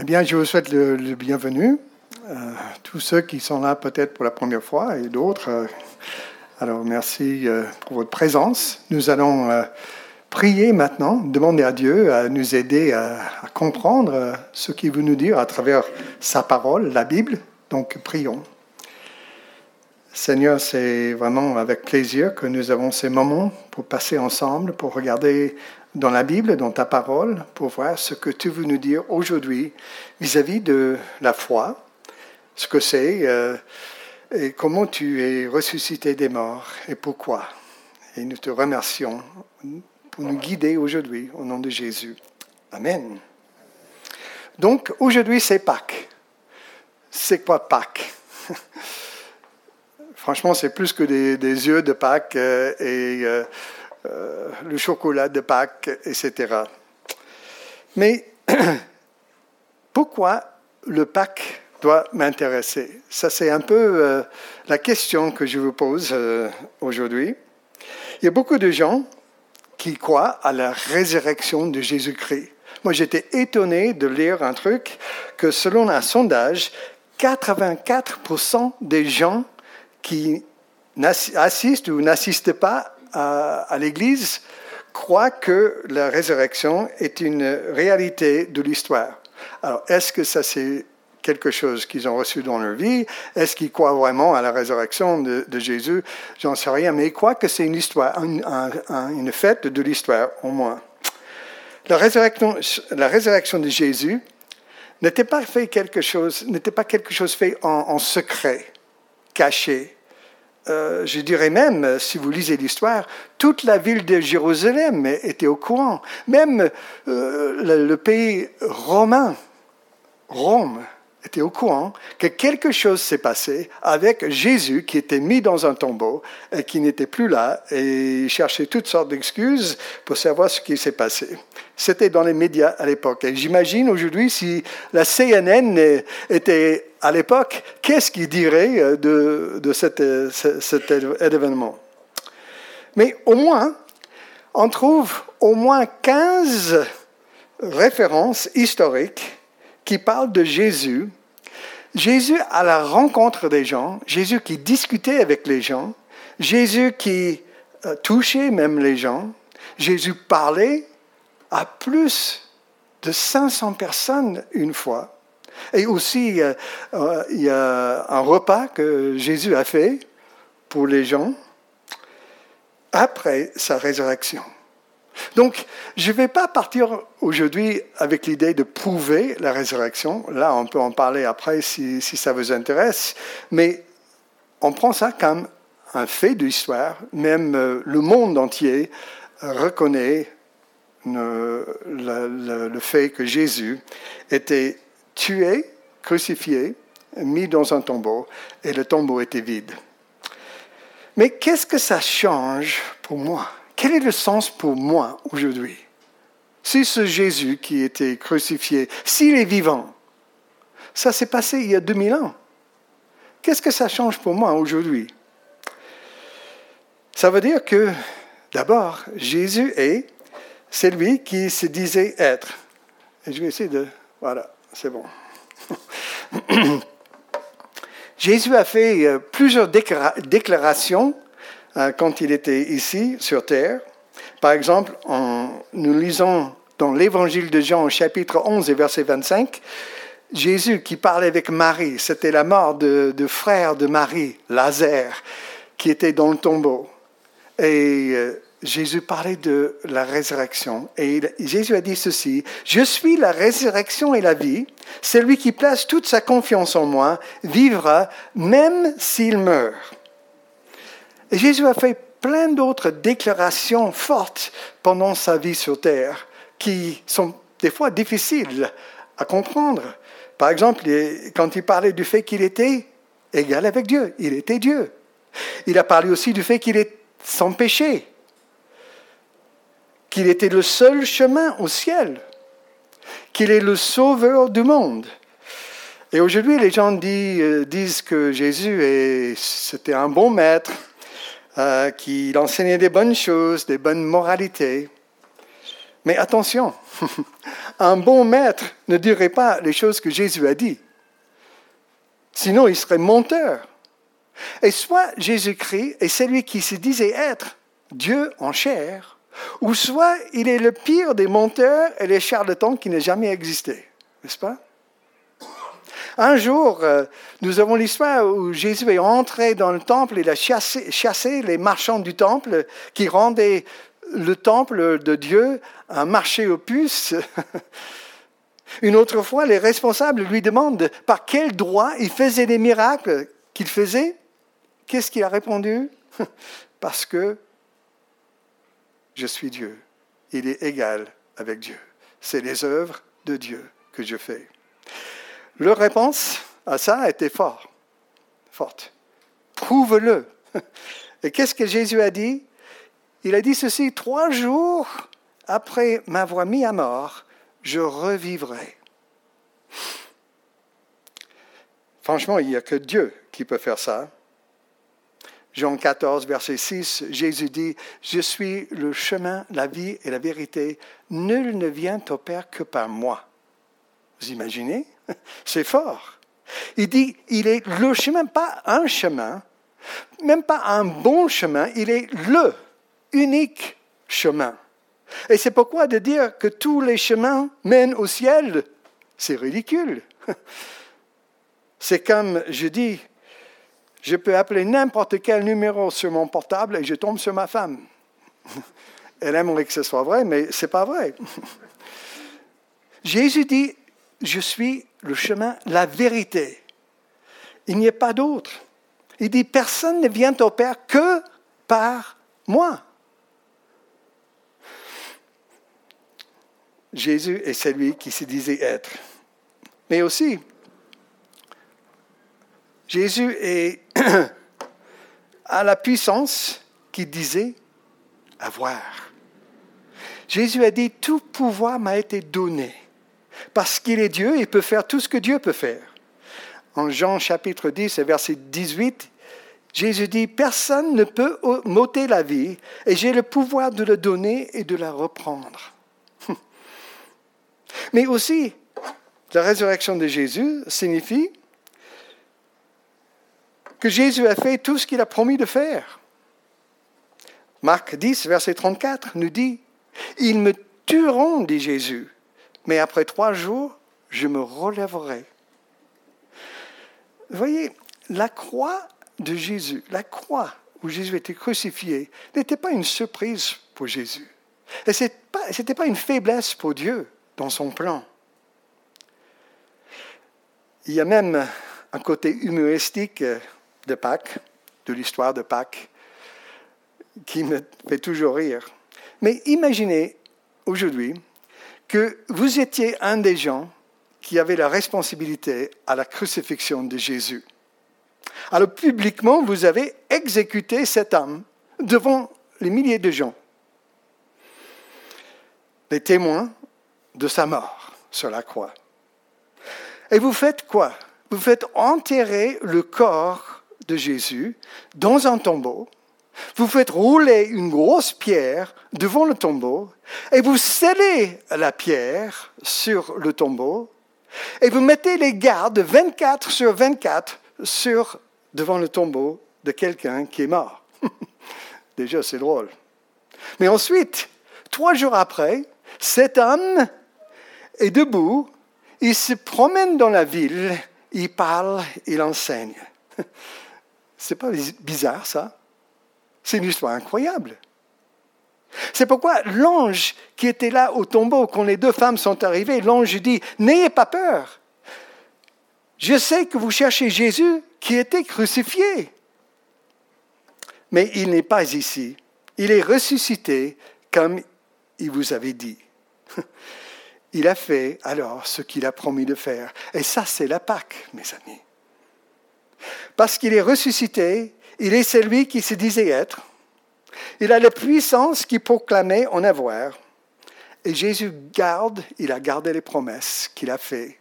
Eh bien, je vous souhaite le, bienvenu. Euh, tous ceux qui sont là peut-être pour la première fois et d'autres. Euh, alors, merci euh, pour votre présence. Nous allons prier maintenant, demander à Dieu à nous aider à comprendre ce qu'il veut nous dire à travers sa parole, la Bible. Donc, prions. Seigneur, c'est vraiment avec plaisir que nous avons ces moments pour passer ensemble, pour regarder dans la Bible, dans ta parole, pour voir ce que tu veux nous dire aujourd'hui vis-à-vis de la foi, ce que c'est euh, et comment tu es ressuscité des morts et pourquoi. Et nous te remercions pour nous guider aujourd'hui au nom de Jésus. Amen. Donc aujourd'hui c'est Pâques. C'est quoi Pâques? Franchement, c'est plus que des, yeux de Pâques euh, et euh, euh, le chocolat de Pâques, etc. Mais pourquoi le Pâques doit m'intéresser? Ça, c'est un peu la question que je vous pose aujourd'hui. Il y a beaucoup de gens qui croient à la résurrection de Jésus-Christ. Moi, j'étais étonné de lire un truc que selon un sondage, 84% des gens qui assistent ou n'assistent pas à, l'Église croient que la résurrection est une réalité de l'histoire. Alors, est-ce que ça c'est quelque chose qu'ils ont reçu dans leur vie? Est-ce qu'ils croient vraiment à la résurrection de, Jésus? J'en sais rien, mais ils croient que c'est une histoire, une fête de l'histoire, au moins. La résurrection, de Jésus n'était pas quelque chose, n'était pas quelque chose fait en secret, caché, euh, je dirais même, si vous lisez l'histoire, toute la ville de Jérusalem était au courant. Même euh, le, pays romain, Rome, était au courant que quelque chose s'est passé avec Jésus qui était mis dans un tombeau et qui n'était plus là et cherchait toutes sortes d'excuses pour savoir ce qui s'est passé. C'était dans les médias à l'époque. Et j'imagine aujourd'hui si la CNN était à l'époque, qu'est-ce qu'il dirait euh, de, euh, cet événement? Mais au moins, on trouve au moins 15 références historiques qui parlent de Jésus. Jésus à la rencontre des gens, Jésus qui discutait avec les gens, Jésus qui euh, touchait même les gens, Jésus parlait à plus de 500 personnes une fois. Et aussi, euh, il y a un repas que Jésus a fait pour les gens après sa résurrection. Donc, je ne vais pas partir aujourd'hui avec l'idée de prouver la résurrection. Là, on peut en parler après si, ça vous intéresse. Mais on prend ça comme un fait de l'histoire. Même euh, le monde entier reconnaît le, le fait que Jésus était tué, crucifié, mis dans un tombeau, et le tombeau était vide. Mais qu'est-ce que ça change pour moi? Quel est le sens pour moi aujourd'hui? Si ce Jésus qui était crucifié, s'il est vivant, ça s'est passé il y a 2000 ans. Qu'est-ce que ça change pour moi aujourd'hui? Ça veut dire que, d'abord, Jésus est celui qui se disait être. Je vais essayer de... Voilà c'est bon. Jésus a fait euh, plusieurs déclarations quand il était ici sur terre. Par exemple, en, nous lisons dans l'évangile de Jean, chapitre 11 et verset 25, Jésus qui parlait avec Marie, c'était la mort de, de, frère de Marie, Lazare, qui était dans le tombeau. Et euh, Jésus parlait de la résurrection et Jésus a dit ceci, Je suis la résurrection et la vie. Celui qui place toute sa confiance en moi vivra même s'il meurt. Et Jésus a fait plein d'autres déclarations fortes pendant sa vie sur terre qui sont des fois difficiles à comprendre. Par exemple, quand il parlait du fait qu'il était égal avec Dieu, il était Dieu. Il a parlé aussi du fait qu'il est sans péché qu'il était le seul chemin au ciel, qu'il est le sauveur du monde. Et aujourd'hui, les gens euh, disent, que Jésus c'était un bon maître, euh, qu'il enseignait des bonnes choses, des bonnes moralités. Mais attention, Un bon maître ne dirait pas les choses que Jésus a dit. Sinon, il serait menteur. Et soit Jésus-Christ est celui qui se disait être Dieu en chair, ou soit il est le pire des menteurs et des charlatans qui n'ait jamais existé. N'est-ce pas? Un jour, euh, nous avons l'histoire où Jésus est entré dans le temple, il a chassé, les marchands du temple qui rendaient le temple de Dieu un marché aux puces. Une autre fois, les responsables lui demandent par quel droit il faisait les miracles qu'il faisait. Qu'est-ce qu'il a répondu? Parce que je suis Dieu. Il est égal avec Dieu. C'est les œuvres de Dieu que je fais. Leur réponse à ça était fort, forte. Prouve-le. Et qu'est-ce que Jésus a dit? Il a dit ceci, trois jours après m'avoir mis à mort, je revivrai. Franchement, il n'y a que Dieu qui peut faire ça. Jean 14, verset 6, Jésus dit, Je suis le chemin, la vie et la vérité. Nul ne vient au Père que par moi. Vous imaginez? C'est fort. Il dit, il est le chemin, pas un chemin, même pas un bon chemin, il est le unique chemin. Et c'est pourquoi de dire que tous les chemins mènent au ciel, c'est ridicule. C'est comme je dis, je peux appeler n'importe quel numéro sur mon portable et je tombe sur ma femme. Elle aimerait que ce soit vrai, mais ce n'est pas vrai. Jésus dit, je suis le chemin, la vérité. Il n'y a pas d'autre. Il dit, personne ne vient au Père que par moi. Jésus est celui qui se disait être. Mais aussi, Jésus est à la puissance qui disait avoir. Jésus a dit, tout pouvoir m'a été donné. Parce qu'il est Dieu, il peut faire tout ce que Dieu peut faire. En Jean chapitre 10, verset 18, Jésus dit, personne ne peut m'ôter la vie et j'ai le pouvoir de le donner et de la reprendre. Mais aussi, la résurrection de Jésus signifie que Jésus a fait tout ce qu'il a promis de faire. Marc 10, verset 34 nous dit, Ils me tueront, dit Jésus, mais après trois jours, je me relèverai. Vous voyez, la croix de Jésus, la croix où Jésus était crucifié, n'était pas une surprise pour Jésus. Et ce n'était pas une faiblesse pour Dieu dans son plan. Il y a même un côté humoristique de Pâques, de l'histoire de Pâques, qui me fait toujours rire. Mais imaginez aujourd'hui que vous étiez un des gens qui avait la responsabilité à la crucifixion de Jésus. Alors publiquement, vous avez exécuté cet homme devant les milliers de gens, les témoins de sa mort sur la croix. Et vous faites quoi? Vous faites enterrer le corps de Jésus dans un tombeau vous faites rouler une grosse pierre devant le tombeau et vous scellez la pierre sur le tombeau et vous mettez les gardes 24 sur 24 sur, devant le tombeau de quelqu'un qui est mort. Déjà, c'est drôle. Mais ensuite, trois jours après, cet homme est debout, il se promène dans la ville, il parle, il enseigne. C'est pas bizarre ça? C'est une histoire incroyable. C'est pourquoi l'ange qui était là au tombeau quand les deux femmes sont arrivées, l'ange dit, N'ayez pas peur. Je sais que vous cherchez Jésus qui était crucifié. Mais il n'est pas ici. Il est ressuscité comme il vous avait dit. Il a fait alors ce qu'il a promis de faire. Et ça, c'est la Pâque, mes amis. Parce qu'il est ressuscité, il est celui qui se disait être. Il a la puissance qui proclamait en avoir. Et Jésus garde, il a gardé les promesses qu'il a faites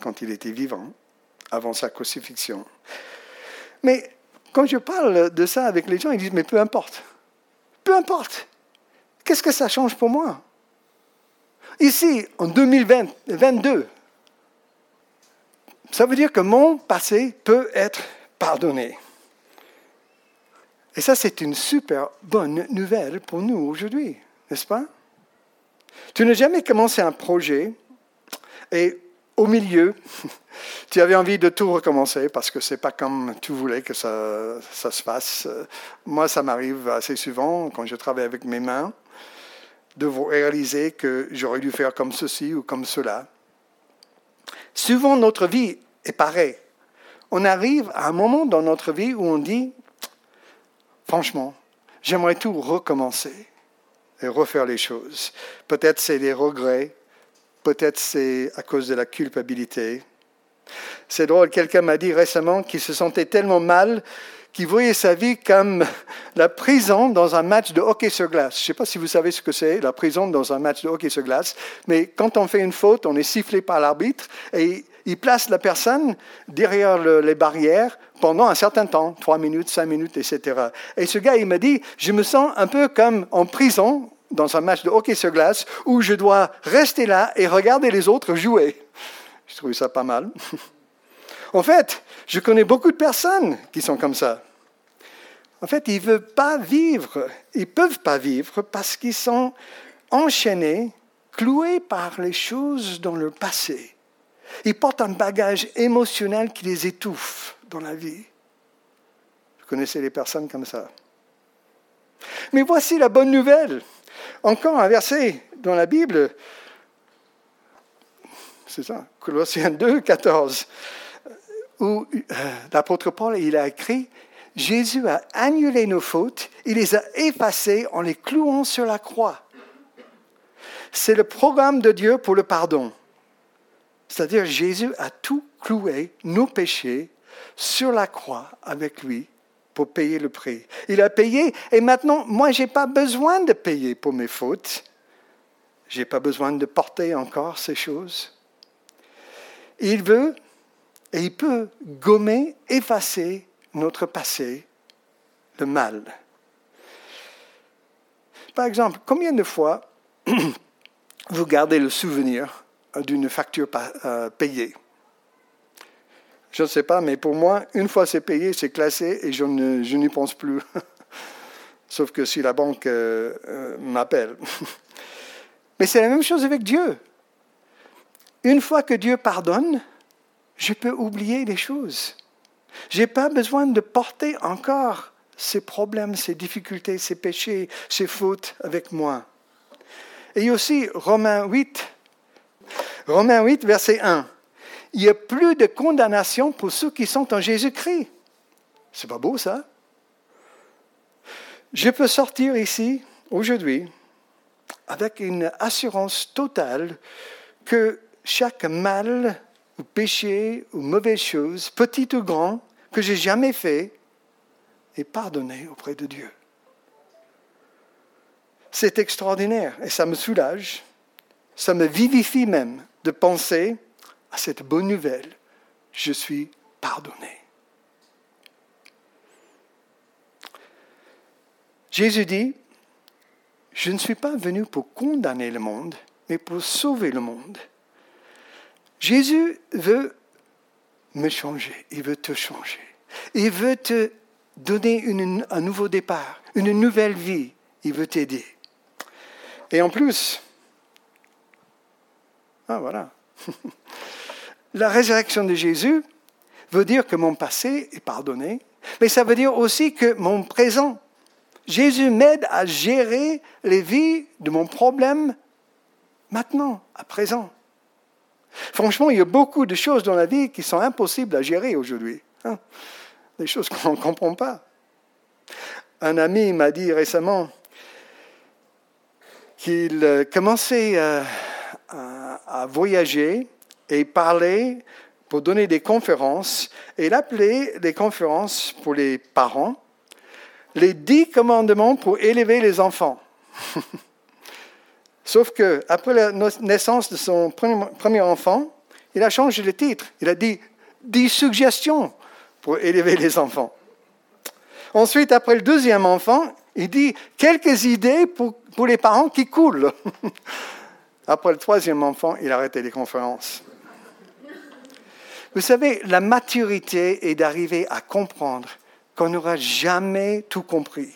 quand il était vivant, avant sa crucifixion. Mais quand je parle de ça avec les gens, ils disent, mais peu importe. Peu importe. Qu'est-ce que ça change pour moi? Ici, en 2022, ça veut dire que mon passé peut être pardonné. Et ça, c'est une super bonne nouvelle pour nous aujourd'hui, n'est-ce pas? Tu n'as jamais commencé un projet et au milieu, tu avais envie de tout recommencer parce que c'est pas comme tu voulais que ça, ça se fasse. Moi, ça m'arrive assez souvent quand je travaille avec mes mains de réaliser que j'aurais dû faire comme ceci ou comme cela. Souvent, notre vie est pareille. On arrive à un moment dans notre vie où on dit, franchement, j'aimerais tout recommencer et refaire les choses. Peut-être c'est des regrets, peut-être c'est à cause de la culpabilité. C'est drôle, quelqu'un m'a dit récemment qu'il se sentait tellement mal qui voyait sa vie comme la prison dans un match de hockey sur glace. Je ne sais pas si vous savez ce que c'est, la prison dans un match de hockey sur glace, mais quand on fait une faute, on est sifflé par l'arbitre et il place la personne derrière les barrières pendant un certain temps, trois minutes, cinq minutes, etc. Et ce gars, il m'a dit, je me sens un peu comme en prison dans un match de hockey sur glace où je dois rester là et regarder les autres jouer. Je trouve ça pas mal. En fait, je connais beaucoup de personnes qui sont comme ça. En fait, ils ne veulent pas vivre, ils ne peuvent pas vivre parce qu'ils sont enchaînés, cloués par les choses dans le passé. Ils portent un bagage émotionnel qui les étouffe dans la vie. Vous connaissez les personnes comme ça. Mais voici la bonne nouvelle. Encore un verset dans la Bible, c'est ça, Colossiens 2, 14 où euh, l'apôtre Paul il a écrit Jésus a annulé nos fautes, il les a effacées en les clouant sur la croix. C'est le programme de Dieu pour le pardon. C'est-à-dire Jésus a tout cloué, nos péchés, sur la croix avec lui pour payer le prix. Il a payé et maintenant, moi, je n'ai pas besoin de payer pour mes fautes. Je n'ai pas besoin de porter encore ces choses. Il veut et il peut gommer, effacer notre passé, le mal. Par exemple, combien de fois vous gardez le souvenir d'une facture euh, payée Je ne sais pas, mais pour moi, une fois c'est payé, c'est classé et je, n'y pense plus. Sauf que si la banque euh, euh, m'appelle. mais c'est la même chose avec Dieu. Une fois que Dieu pardonne, je peux oublier les choses. Je n'ai pas besoin de porter encore ces problèmes, ces difficultés, ces péchés, ces fautes avec moi. Et aussi Romains 8, Romains 8, verset 1. Il n'y a plus de condamnation pour ceux qui sont en Jésus-Christ. C'est pas beau ça? Je peux sortir ici aujourd'hui avec une assurance totale que chaque mal ou péché ou mauvaise chose, petit ou grand, que j'ai jamais fait, est pardonné auprès de Dieu. C'est extraordinaire et ça me soulage, ça me vivifie même de penser à cette bonne nouvelle. Je suis pardonné. Jésus dit, je ne suis pas venu pour condamner le monde, mais pour sauver le monde. Jésus veut me changer, il veut te changer. Il veut te donner un nouveau départ, une nouvelle vie. Il veut t'aider. Et en plus, ah voilà, la résurrection de Jésus veut dire que mon passé est pardonné, mais ça veut dire aussi que mon présent, Jésus m'aide à gérer les vies de mon problème maintenant, à présent. Franchement, il y a beaucoup de choses dans la vie qui sont impossibles à gérer aujourd'hui. Hein. Des choses qu'on ne comprend pas. Un ami m'a dit récemment qu'il commençait à, voyager et parler pour donner des conférences. Et il appelait les conférences pour les parents les dix commandements pour élever les enfants. Sauf qu'après la naissance de son premier enfant, il a changé le titre. Il a dit dix suggestions pour élever les enfants. Ensuite, après le deuxième enfant, il dit quelques idées pour, pour les parents qui coulent. Après le troisième enfant, il a arrêté les conférences. Vous savez, la maturité est d'arriver à comprendre qu'on n'aura jamais tout compris.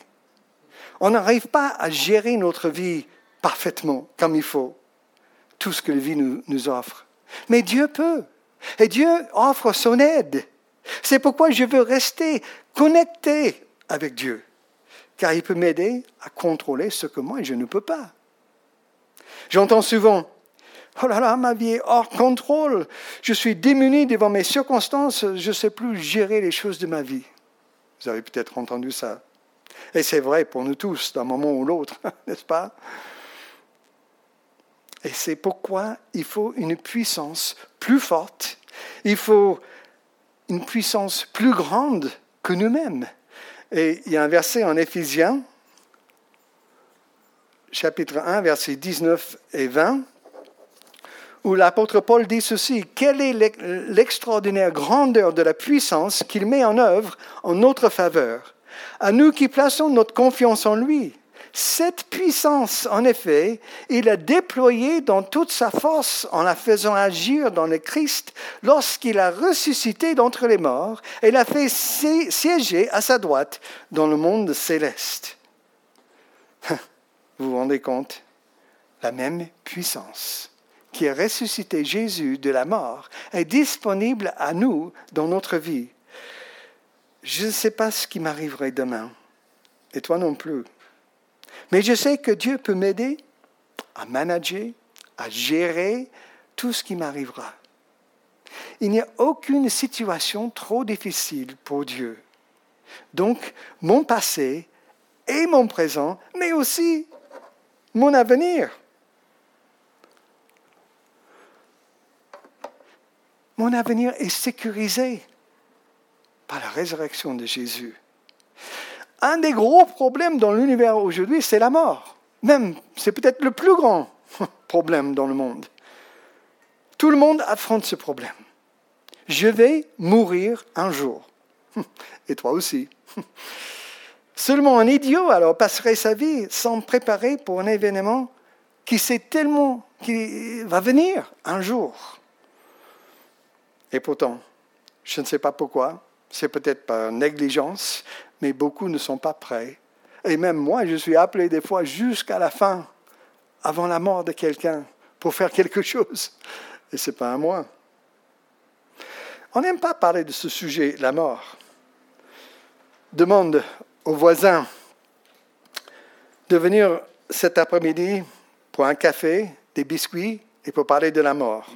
On n'arrive pas à gérer notre vie parfaitement, comme il faut, tout ce que la vie nous, nous offre. Mais Dieu peut. Et Dieu offre son aide. C'est pourquoi je veux rester connecté avec Dieu, car il peut m'aider à contrôler ce que moi je ne peux pas. J'entends souvent, oh là là, ma vie est hors contrôle, je suis démuni devant mes circonstances, je ne sais plus gérer les choses de ma vie. Vous avez peut-être entendu ça. Et c'est vrai pour nous tous, d'un moment ou l'autre, n'est-ce pas? Et c'est pourquoi il faut une puissance plus forte, il faut une puissance plus grande que nous-mêmes. Et il y a un verset en Éphésiens, chapitre 1, versets 19 et 20, où l'apôtre Paul dit ceci, quelle est l'extraordinaire grandeur de la puissance qu'il met en œuvre en notre faveur, à nous qui plaçons notre confiance en lui. Cette puissance, en effet, il a déployée dans toute sa force en la faisant agir dans le Christ lorsqu'il a ressuscité d'entre les morts et l'a fait siéger à sa droite dans le monde céleste. Vous vous rendez compte? La même puissance qui a ressuscité Jésus de la mort est disponible à nous dans notre vie. Je ne sais pas ce qui m'arriverait demain, et toi non plus. Mais je sais que Dieu peut m'aider à manager, à gérer tout ce qui m'arrivera. Il n'y a aucune situation trop difficile pour Dieu. Donc, mon passé et mon présent, mais aussi mon avenir. Mon avenir est sécurisé par la résurrection de Jésus. Un des gros problèmes dans l'univers aujourd'hui, c'est la mort. Même, c'est peut-être le plus grand problème dans le monde. Tout le monde affronte ce problème. Je vais mourir un jour. Et toi aussi. Seulement un idiot alors passerait sa vie sans préparer pour un événement qui sait tellement qu'il va venir un jour. Et pourtant, je ne sais pas pourquoi, c'est peut-être par négligence, mais beaucoup ne sont pas prêts. Et même moi, je suis appelé des fois jusqu'à la fin, avant la mort de quelqu'un, pour faire quelque chose. Et ce n'est pas à moi. On n'aime pas parler de ce sujet, la mort. Demande aux voisins de venir cet après-midi pour un café, des biscuits et pour parler de la mort.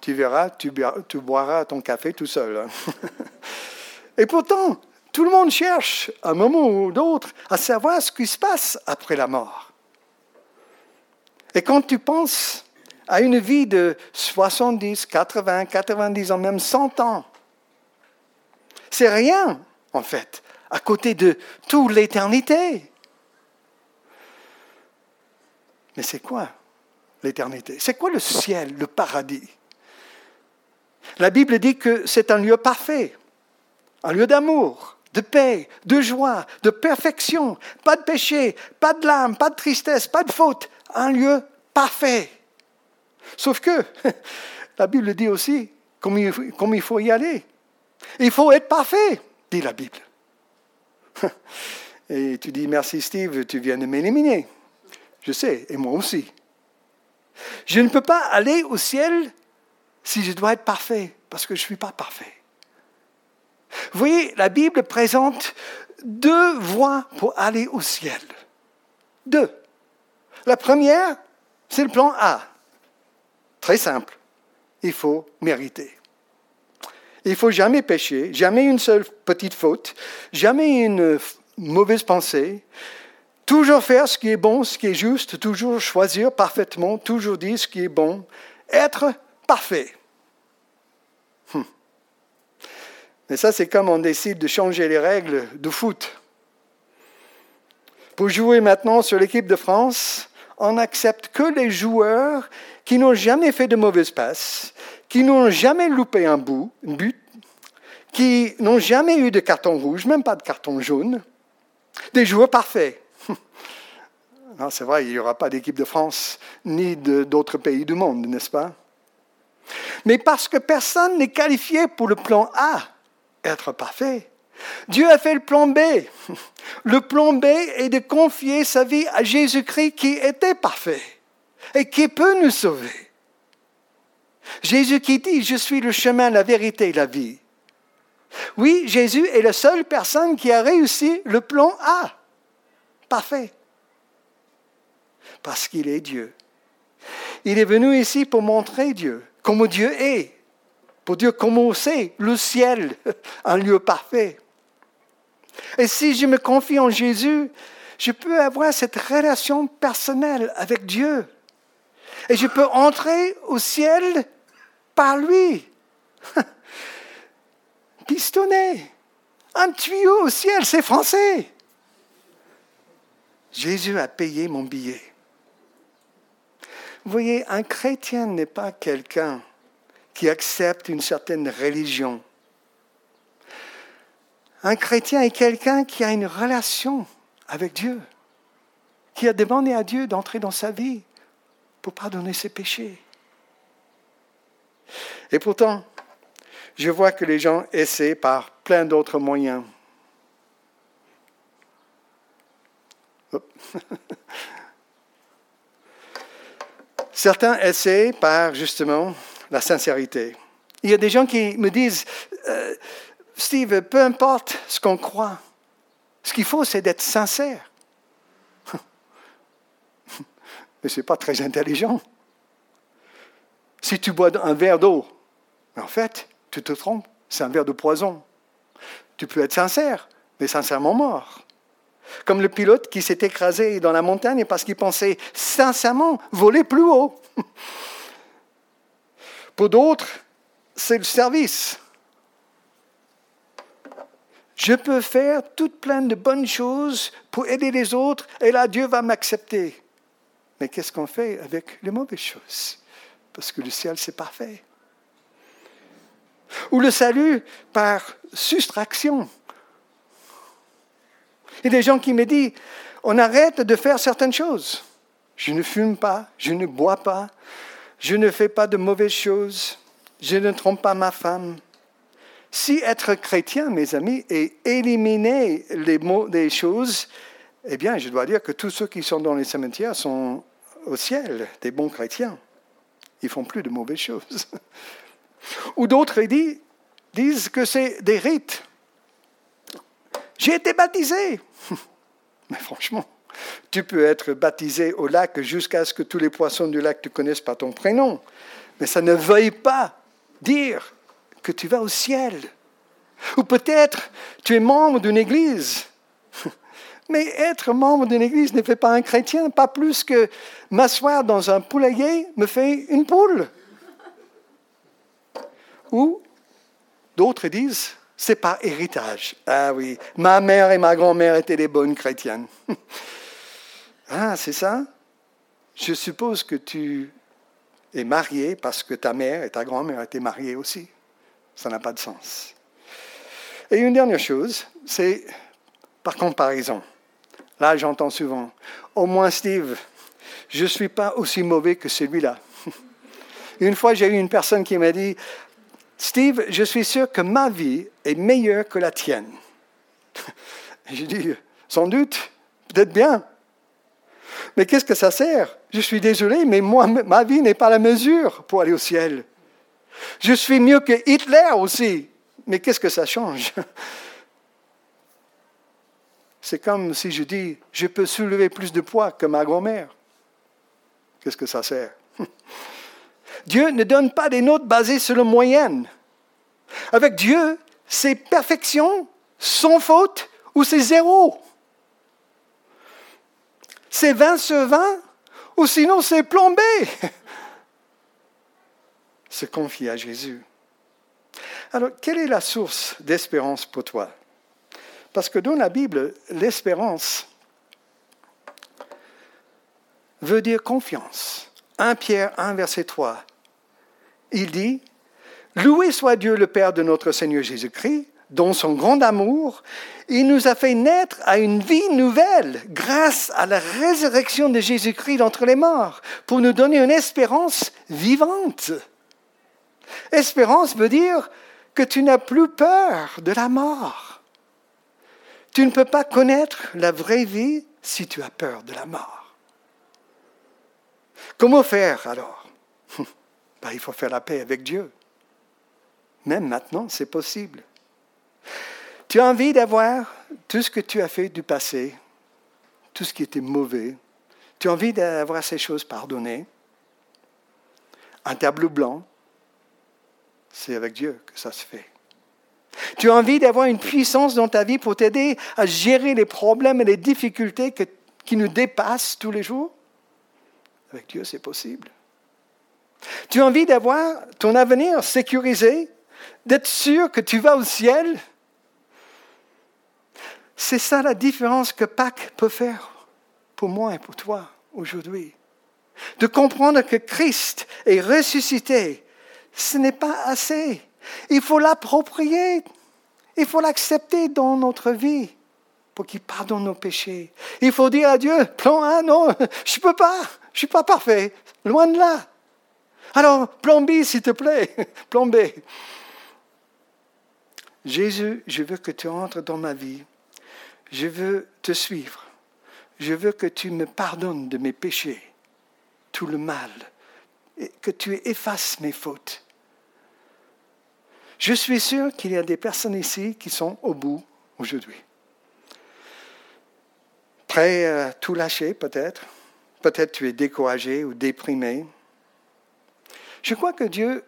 Tu verras, tu, boiras ton café tout seul. Et pourtant, tout le monde cherche, à un moment ou d'autre, à savoir ce qui se passe après la mort. Et quand tu penses à une vie de 70, 80, 90 ans, même 100 ans, c'est rien, en fait, à côté de toute l'éternité. Mais c'est quoi l'éternité? C'est quoi le ciel, le paradis? La Bible dit que c'est un lieu parfait, un lieu d'amour, de paix, de joie, de perfection, pas de péché, pas de larmes, pas de tristesse, pas de faute, un lieu parfait. Sauf que la Bible dit aussi comme il faut y aller. Il faut être parfait, dit la Bible. Et tu dis, merci Steve, tu viens de m'éliminer. Je sais, et moi aussi. Je ne peux pas aller au ciel si je dois être parfait, parce que je ne suis pas parfait. Vous voyez, la Bible présente deux voies pour aller au ciel. Deux. La première, c'est le plan A. Très simple. Il faut mériter. Il faut jamais pécher, jamais une seule petite faute, jamais une mauvaise pensée. Toujours faire ce qui est bon, ce qui est juste, toujours choisir parfaitement, toujours dire ce qui est bon. Être parfait. Hum. Mais ça, c'est comme on décide de changer les règles du foot. Pour jouer maintenant sur l'équipe de France, on n'accepte que les joueurs qui n'ont jamais fait de mauvaises passes, qui n'ont jamais loupé un bout, but, qui n'ont jamais eu de carton rouge, même pas de carton jaune, des joueurs parfaits. C'est vrai, il n'y aura pas d'équipe de France ni d'autres pays du monde, n'est-ce pas? Mais parce que personne n'est qualifié pour le plan A, être parfait. Dieu a fait le plan B. Le plan B est de confier sa vie à Jésus-Christ qui était parfait et qui peut nous sauver. Jésus qui dit, je suis le chemin, la vérité, la vie. Oui, Jésus est la seule personne qui a réussi le plan A. Parfait. Parce qu'il est Dieu. Il est venu ici pour montrer Dieu, comment Dieu est, pour dire comment c'est le ciel, un lieu parfait. Et si je me confie en Jésus, je peux avoir cette relation personnelle avec Dieu. Et je peux entrer au ciel par lui. Pistonné. Un tuyau au ciel, c'est français. Jésus a payé mon billet. Vous voyez, un chrétien n'est pas quelqu'un qui accepte une certaine religion un chrétien est quelqu'un qui a une relation avec Dieu, qui a demandé à Dieu d'entrer dans sa vie pour pardonner ses péchés. Et pourtant, je vois que les gens essaient par plein d'autres moyens. Certains essaient par justement la sincérité. Il y a des gens qui me disent, euh, Steve, peu importe ce qu'on croit, ce qu'il faut, c'est d'être sincère. Mais ce n'est pas très intelligent. Si tu bois un verre d'eau, en fait, tu te trompes, c'est un verre de poison. Tu peux être sincère, mais sincèrement mort. Comme le pilote qui s'est écrasé dans la montagne parce qu'il pensait sincèrement voler plus haut. Pour d'autres, c'est le service. Je peux faire toute plein de bonnes choses pour aider les autres et là, Dieu va m'accepter. Mais qu'est-ce qu'on fait avec les mauvaises choses? Parce que le ciel, c'est parfait. Ou le salut par soustraction. Il y a des gens qui me disent, on arrête de faire certaines choses. Je ne fume pas, je ne bois pas, je ne fais pas de mauvaises choses, je ne trompe pas ma femme, si être chrétien, mes amis, est éliminer les mots choses, eh bien, je dois dire que tous ceux qui sont dans les cimetières sont au ciel, des bons chrétiens. Ils font plus de mauvaises choses. Ou d'autres disent que c'est des rites. J'ai été baptisé. Mais franchement, tu peux être baptisé au lac jusqu'à ce que tous les poissons du lac te connaissent par ton prénom. Mais ça ne veuille pas dire que tu vas au ciel. Ou peut-être tu es membre d'une église. Mais être membre d'une église ne fait pas un chrétien, pas plus que m'asseoir dans un poulailler me fait une poule. Ou d'autres disent, c'est par héritage. Ah oui, ma mère et ma grand-mère étaient des bonnes chrétiennes. ah, c'est ça? Je suppose que tu es marié parce que ta mère et ta grand-mère étaient mariées aussi. Ça n'a pas de sens. Et une dernière chose, c'est par comparaison. Là, j'entends souvent, au moins Steve, je ne suis pas aussi mauvais que celui-là. Une fois, j'ai eu une personne qui m'a dit, Steve, je suis sûr que ma vie est meilleure que la tienne. J'ai dit, sans doute, peut-être bien. Mais qu'est-ce que ça sert? Je suis désolé, mais moi, ma vie n'est pas la mesure pour aller au ciel. Je suis mieux que Hitler aussi. Mais qu'est-ce que ça change? C'est comme si je dis, je peux soulever plus de poids que ma grand-mère. Qu'est-ce que ça sert? Dieu ne donne pas des notes basées sur le moyenne. Avec Dieu, c'est perfection, sans faute ou c'est zéro. C'est 20 sur 20 ou sinon c'est plombé. se confier à Jésus. Alors, quelle est la source d'espérance pour toi? Parce que dans la Bible, l'espérance veut dire confiance. 1 Pierre 1, verset 3. Il dit, Loué soit Dieu le Père de notre Seigneur Jésus-Christ, dans son grand amour, il nous a fait naître à une vie nouvelle grâce à la résurrection de Jésus-Christ d'entre les morts, pour nous donner une espérance vivante. Espérance veut dire que tu n'as plus peur de la mort. Tu ne peux pas connaître la vraie vie si tu as peur de la mort. Comment faire alors? Ben, Il faut faire la paix avec Dieu. Même maintenant, c'est possible. Tu as envie d'avoir tout ce que tu as fait du passé, tout ce qui était mauvais. Tu as envie d'avoir ces choses pardonnées. Un tableau blanc, c'est avec Dieu que ça se fait. Tu as envie d'avoir une puissance dans ta vie pour t'aider à gérer les problèmes et les difficultés qui nous dépassent tous les jours? Avec Dieu, c'est possible. Tu as envie d'avoir ton avenir sécurisé, d'être sûr que tu vas au ciel? C'est ça la différence que Pâques peut faire pour moi et pour toi aujourd'hui. De comprendre que Christ est ressuscité, ce n'est pas assez. Il faut l'approprier. Il faut l'accepter dans notre vie pour qu'il pardonne nos péchés. Il faut dire à Dieu, plan A, non, je ne peux pas, je ne suis pas parfait, loin de là. Alors, plan B, s'il te plaît, plan B. Jésus, je veux que tu entres dans ma vie. Je veux te suivre. Je veux que tu me pardonnes de mes péchés, tout le mal, et que tu effaces mes fautes. Je suis sûr qu'il y a des personnes ici qui sont au bout aujourd'hui. Prêt à tout lâcher peut-être. Peut-être tu es découragé ou déprimé. Je crois que Dieu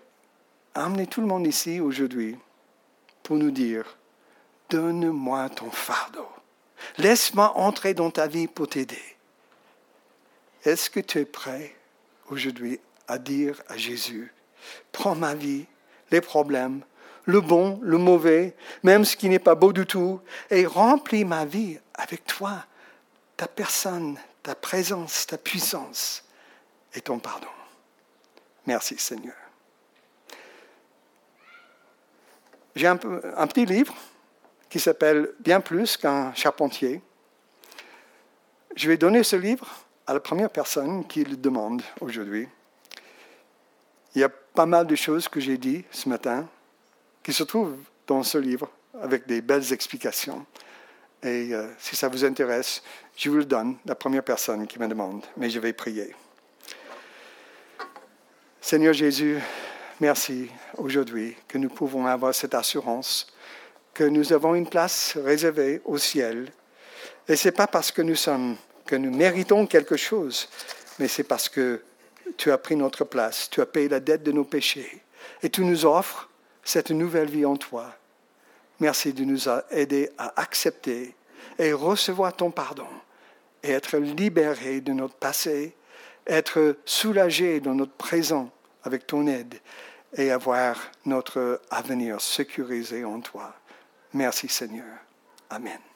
a amené tout le monde ici aujourd'hui pour nous dire, donne-moi ton fardeau. Laisse-moi entrer dans ta vie pour t'aider. Est-ce que tu es prêt aujourd'hui à dire à Jésus, prends ma vie, les problèmes, le bon, le mauvais, même ce qui n'est pas beau du tout, et remplis ma vie avec toi, ta personne, ta présence, ta puissance et ton pardon. Merci Seigneur. J'ai un, petit livre qui s'appelle Bien plus qu'un charpentier. Je vais donner ce livre à la première personne qui le demande aujourd'hui. Il y a pas mal de choses que j'ai dit ce matin qui se trouvent dans ce livre avec des belles explications. Et euh, si ça vous intéresse, je vous le donne, la première personne qui me demande, mais je vais prier. Seigneur Jésus, merci aujourd'hui que nous pouvons avoir cette assurance que nous avons une place réservée au ciel. Et ce n'est pas parce que nous sommes, que nous méritons quelque chose, mais c'est parce que tu as pris notre place, tu as payé la dette de nos péchés, et tu nous offres cette nouvelle vie en toi. Merci de nous aider à accepter et recevoir ton pardon et être libérés de notre passé, être soulagés dans notre présent avec ton aide et avoir notre avenir sécurisé en toi. Merci Seigneur. Amen.